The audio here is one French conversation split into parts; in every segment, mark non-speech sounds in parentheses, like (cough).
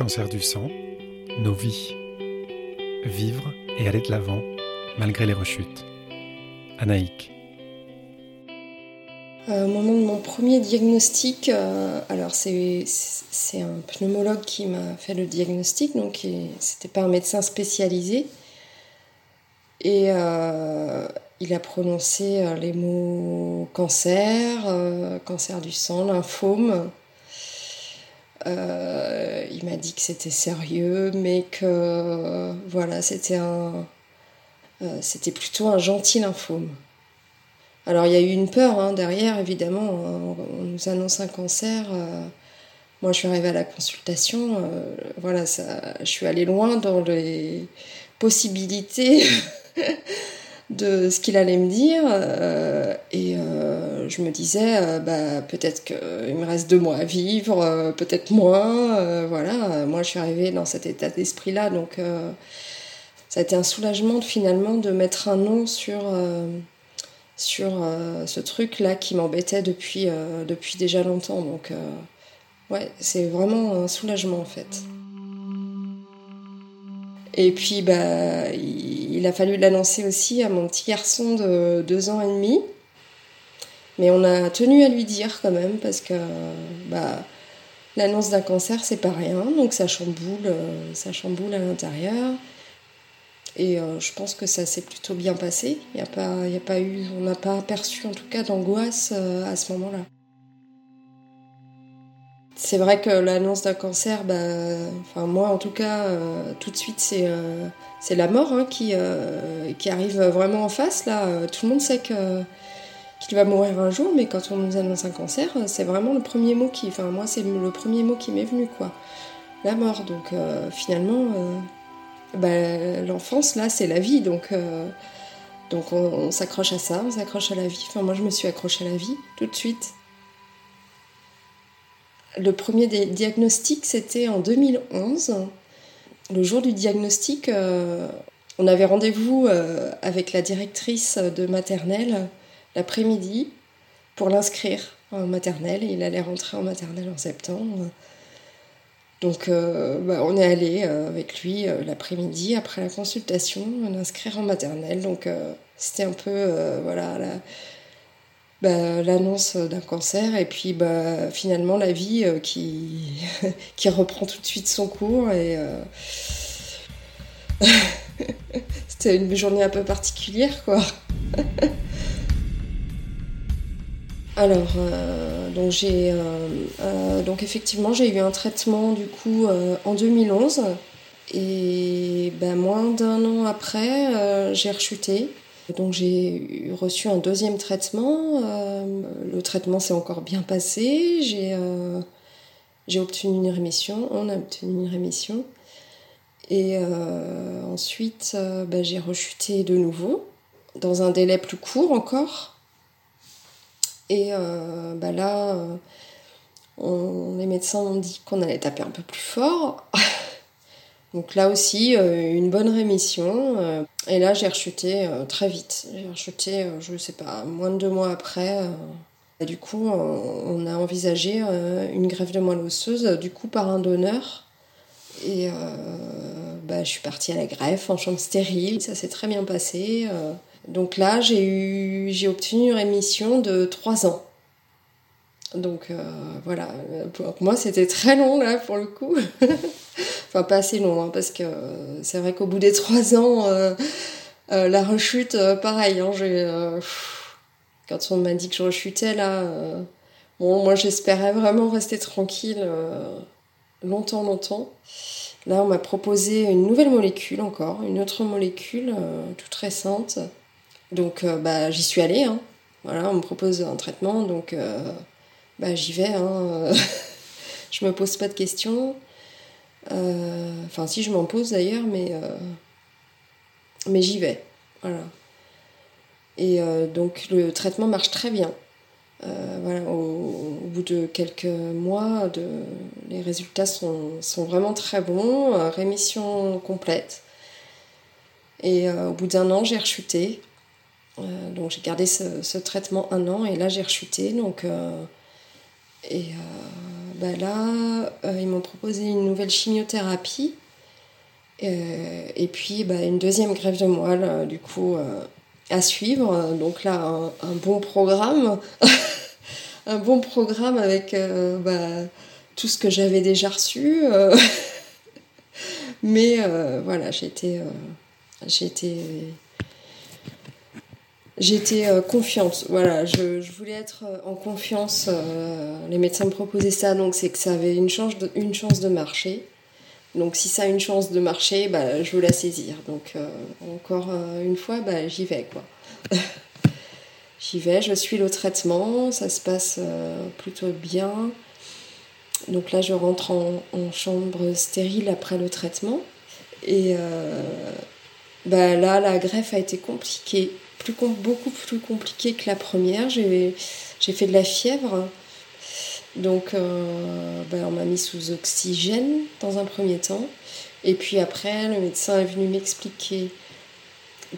cancer du sang, nos vies. Vivre et aller de l'avant malgré les rechutes. Anaïk. Euh, au moment de mon premier diagnostic, euh, alors c'est un pneumologue qui m'a fait le diagnostic, donc c'était pas un médecin spécialisé. Et euh, il a prononcé les mots cancer, cancer du sang, lymphome. Il m'a dit que c'était sérieux, mais que voilà, c'était un, c'était plutôt un gentil lymphome. Alors il y a eu une peur hein, derrière, évidemment. On, nous annonce un cancer. Euh, moi, je suis arrivée à la consultation. Euh, voilà, ça, je suis allée loin dans les possibilités (laughs) de ce qu'il allait me dire. Euh, et je me disais, bah, peut-être qu'il me reste deux mois à vivre, peut-être moins. voilà, moi, je suis arrivée dans cet état d'esprit-là. Donc, ça a été un soulagement finalement de mettre un nom sur euh, ce truc-là qui m'embêtait depuis, euh, depuis déjà longtemps. Donc, euh, ouais, c'est vraiment un soulagement en fait. Et puis, bah, il, a fallu l'annoncer aussi à mon petit garçon de deux ans et demi. Mais on a tenu à lui dire quand même parce que bah, l'annonce d'un cancer, c'est pas rien. Donc ça chamboule, ça chamboule à l'intérieur. Et euh, je pense que ça s'est plutôt bien passé. Il y a pas, y a pas eu, on n'a pas aperçu en tout cas d'angoisse euh, à ce moment-là. C'est vrai que l'annonce d'un cancer, bah, moi en tout cas, euh, tout de suite c'est c'est la mort hein, qui, qui arrive vraiment en face. Là, tout le monde sait qu'il va mourir un jour, mais quand on nous annonce un cancer, c'est vraiment le premier mot qui, enfin moi c'est le premier mot qui m'est venu quoi, la mort. Donc finalement bah, l'enfance, là, c'est la vie. Donc, euh, donc on, s'accroche à ça, on s'accroche à la vie. Enfin, moi, je me suis accrochée à la vie tout de suite. Le premier diagnostic, c'était en 2011. Le jour du diagnostic, euh, on avait rendez-vous euh, avec la directrice de maternelle l'après-midi pour l'inscrire en maternelle. Il allait rentrer en maternelle en septembre. Donc euh, bah, on est allé avec lui l'après-midi après la consultation l'inscrire en maternelle. Donc c'était un peu voilà bah, l'annonce d'un cancer et puis bah, finalement la vie qui, (laughs) qui reprend tout de suite son cours et (laughs) c'était une journée un peu particulière quoi. (laughs) Alors, euh, donc j'ai, euh, euh, donc effectivement, j'ai eu un traitement du coup en 2011 et ben, moins d'un an après, j'ai rechuté. Donc j'ai reçu un deuxième traitement. le traitement s'est encore bien passé. J'ai, j'ai obtenu une rémission. On a obtenu une rémission. Et ensuite, ben, j'ai rechuté de nouveau dans un délai plus court encore. Et euh, bah là, euh, les médecins ont dit qu'on allait taper un peu plus fort. (laughs) Donc là aussi, euh, une bonne rémission. et là, j'ai rechuté très vite. J'ai rechuté, je ne sais pas, moins de deux mois après. du coup, on a envisagé une greffe de moelle osseuse, du coup, par un donneur. Et bah, je suis partie à la greffe en chambre stérile. Ça s'est très bien passé. Donc là, j'ai eu, j'ai obtenu une rémission de 3 ans. Donc euh, voilà, pour moi c'était très long là pour le coup. (laughs) enfin pas assez long, hein, parce que c'est vrai qu'au bout des 3 ans, euh, euh, la rechute, pareil, hein, quand on m'a dit que je rechutais là, bon moi j'espérais vraiment rester tranquille longtemps, longtemps. Là on m'a proposé une nouvelle molécule encore, une autre molécule toute récente donc euh, bah, j'y suis allée. Hein. Voilà, on me propose un traitement, donc euh, bah, j'y vais. (laughs) Je me pose pas de questions. Euh, enfin, si je m'en pose d'ailleurs, mais, mais j'y vais. Voilà. Et donc le traitement marche très bien. au, bout de quelques mois, les résultats sont, vraiment très bons. rémission complète. Et au bout d'un an, j'ai rechuté. Euh, donc j'ai gardé ce, traitement un an et là j'ai rechuté. Donc, euh, et euh, bah là, ils m'ont proposé une nouvelle chimiothérapie. et puis bah, une deuxième greffe de moelle, du coup, à suivre. Donc là, un, bon programme. (laughs) un bon programme avec bah, tout ce que j'avais déjà reçu. (laughs) Mais voilà, j'ai été J'étais euh, confiante, voilà, je, voulais être euh, en confiance. Euh, les médecins me proposaient ça, donc c'est que ça avait une chance, de, une chance de marcher. Donc si ça a une chance de marcher, bah, je veux la saisir. Donc encore une fois, bah, j'y vais quoi. (laughs) j'y vais, je suis le traitement, ça se passe plutôt bien. Donc là, je rentre en, en, chambre stérile après le traitement. Et bah, là, la greffe a été compliquée plus, beaucoup plus compliqué que la première. J'ai fait de la fièvre. Donc, euh, ben, on m'a mis sous oxygène dans un premier temps. Et puis après, le médecin est venu m'expliquer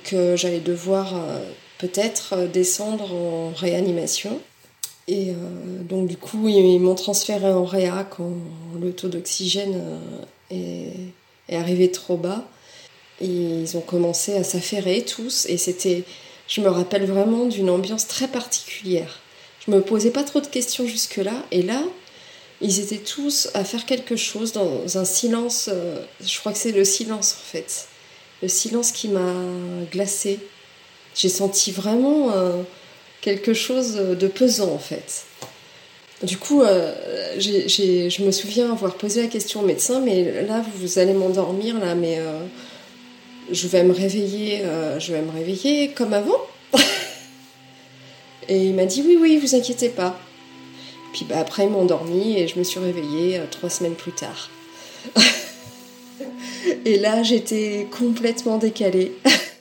que j'allais devoir euh, peut-être descendre en réanimation. Et euh, donc, du coup, ils m'ont transféré en réa quand le taux d'oxygène est, est, arrivé trop bas. Et ils ont commencé à s'affairer tous. Et c'était je me rappelle vraiment d'une ambiance très particulière. Je me posais pas trop de questions jusque-là, et là, ils étaient tous à faire quelque chose dans un silence. Euh, je crois que c'est le silence en fait. Le silence qui m'a glacé. J'ai senti vraiment euh, quelque chose de pesant en fait. Du coup, euh, je me souviens avoir posé la question au médecin, mais là, vous allez m'endormir là, mais je vais me réveiller, euh, je vais me réveiller comme avant. (laughs) et il m'a dit oui, oui, vous inquiétez pas. Puis bah, après, ils m'ont endormi et je me suis réveillée euh, trois semaines plus tard. (laughs) et là, j'étais complètement décalée. (laughs)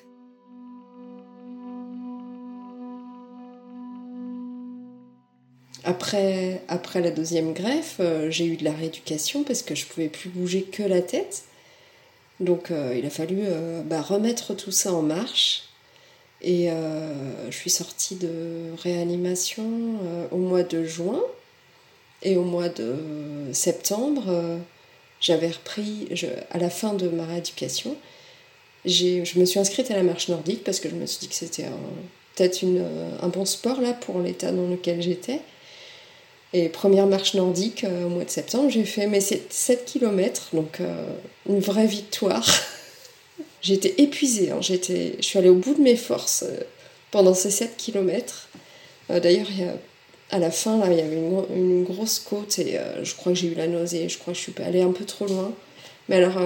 Après, après la deuxième greffe, euh, j'ai eu de la rééducation parce que je pouvais plus bouger que la tête. Donc euh, il a fallu euh, bah, remettre tout ça en marche. Et euh, je suis sortie de réanimation au mois de juin. Et au mois de septembre, j'avais repris, à la fin de ma rééducation, je me suis inscrite à la marche nordique parce que je me suis dit que c'était peut-être un bon sport là pour l'état dans lequel j'étais. Et première marche nordique euh, au mois de septembre, j'ai fait mes 7 km, donc euh, une vraie victoire. (laughs) j'étais épuisée, hein, j'étais, je suis allée au bout de mes forces euh, pendant ces 7 km. D'ailleurs, à la fin, il y avait une, grosse côte et je crois que j'ai eu la nausée, je crois que je suis allée un peu trop loin. Mais alors,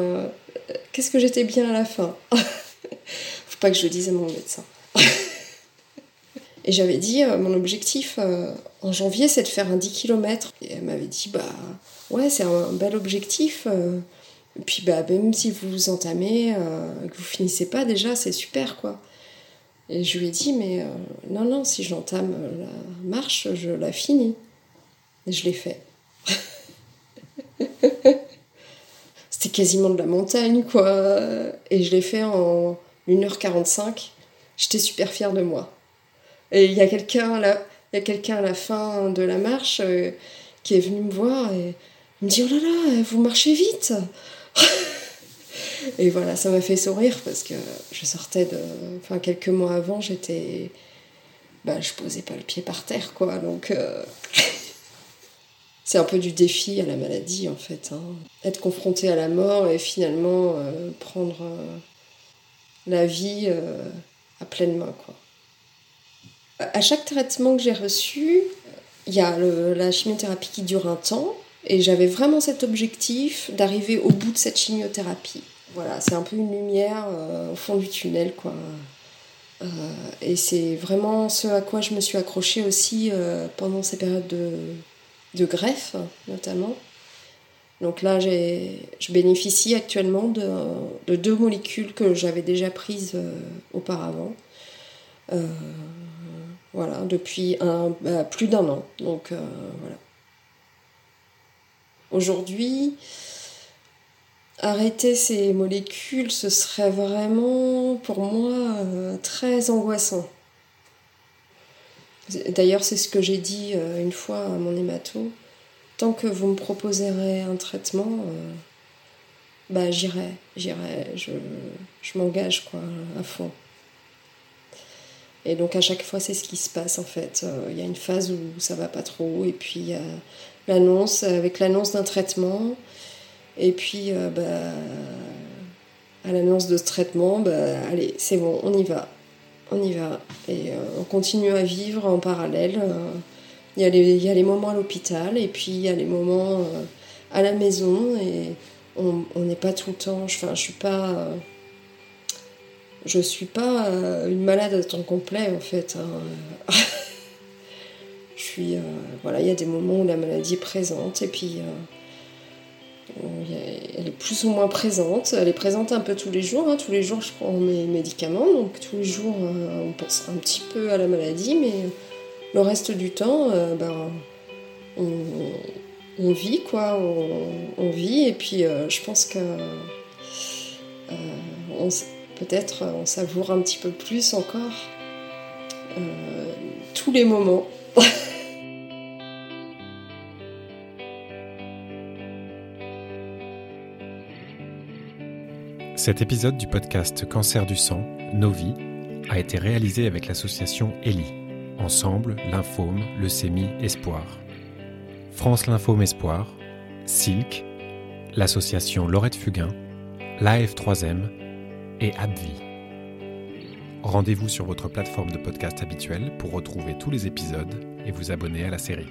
qu'est-ce que j'étais bien à la fin? (laughs) Faut pas que je le dise à mon médecin. Et j'avais dit, euh, mon objectif euh, en janvier, c'est de faire un 10 km. Et elle m'avait dit, bah ouais, c'est un, bel objectif. Euh. et puis, bah, même si vous vous entamez, que vous finissez pas, déjà, c'est super, quoi. Et je lui ai dit, mais non, non, si j'entame la marche, je la finis. Et je l'ai fait. (laughs) C'était quasiment de la montagne, quoi. Et je l'ai fait en 1h45. J'étais super fière de moi. Et il y a quelqu'un là, il y a quelqu'un à la fin de la marche euh, qui est venu me voir et me dit oh là là, vous marchez vite. (laughs) et voilà, ça m'a fait sourire parce que je sortais de, enfin quelques mois avant, j'étais, bah je posais pas le pied par terre quoi, donc. Euh, (laughs) c'est un peu du défi à la maladie en fait. Hein. Être confronté à la mort et finalement euh, prendre la vie à pleine main. Quoi à chaque traitement que j'ai reçu, il y a la chimiothérapie qui dure un temps, et j'avais vraiment cet objectif d'arriver au bout de cette chimiothérapie. Voilà, c'est un peu une lumière euh, au fond du tunnel, quoi. Euh, et c'est vraiment ce à quoi je me suis accrochée aussi euh, pendant ces périodes de, greffe, notamment. Donc là, je bénéficie actuellement de, de, deux molécules que j'avais déjà prises auparavant. Voilà, depuis bah, plus d'un an. Donc euh, voilà. Aujourd'hui, arrêter ces molécules, ce serait vraiment pour moi euh, très angoissant. D'ailleurs, c'est ce que j'ai dit euh, une fois à mon hémato. tant que vous me proposerez un traitement, bah j'irai, j'irai, je, je m'engage quoi à fond. Et donc à chaque fois c'est ce qui se passe en fait. Il y a une phase où ça va pas trop et puis a l'annonce avec l'annonce d'un traitement et puis bah, à l'annonce de ce traitement, bah, allez c'est bon on y va, on y va et on continue à vivre en parallèle. Il y, a les, il y a les moments à l'hôpital et puis il y a les moments à la maison et on n'est pas tout le temps. Enfin, je suis pas. Je suis pas une malade à temps complet en fait. Hein. (laughs) je suis. voilà, il y a des moments où la maladie est présente et puis. elle est plus ou moins présente. Elle est présente un peu tous les jours. Hein. Tous les jours, je prends mes médicaments. Donc, tous les jours, on pense un petit peu à la maladie. Mais le reste du temps, ben, on, on vit, quoi, on, vit, et puis euh, je pense que euh, peut-être on savoure un petit peu plus encore euh, tous les moments. (laughs) Cet épisode du podcast Cancer du sang, Nos vies, a été réalisé avec l'association ELI, Ensemble, lymphome, leucémie, espoir. France Lymphome Espoir, Silk, l'association Laurette Fugain, l'AF3M et Abvi. Rendez-vous sur votre plateforme de podcast habituelle pour retrouver tous les épisodes et vous abonner à la série.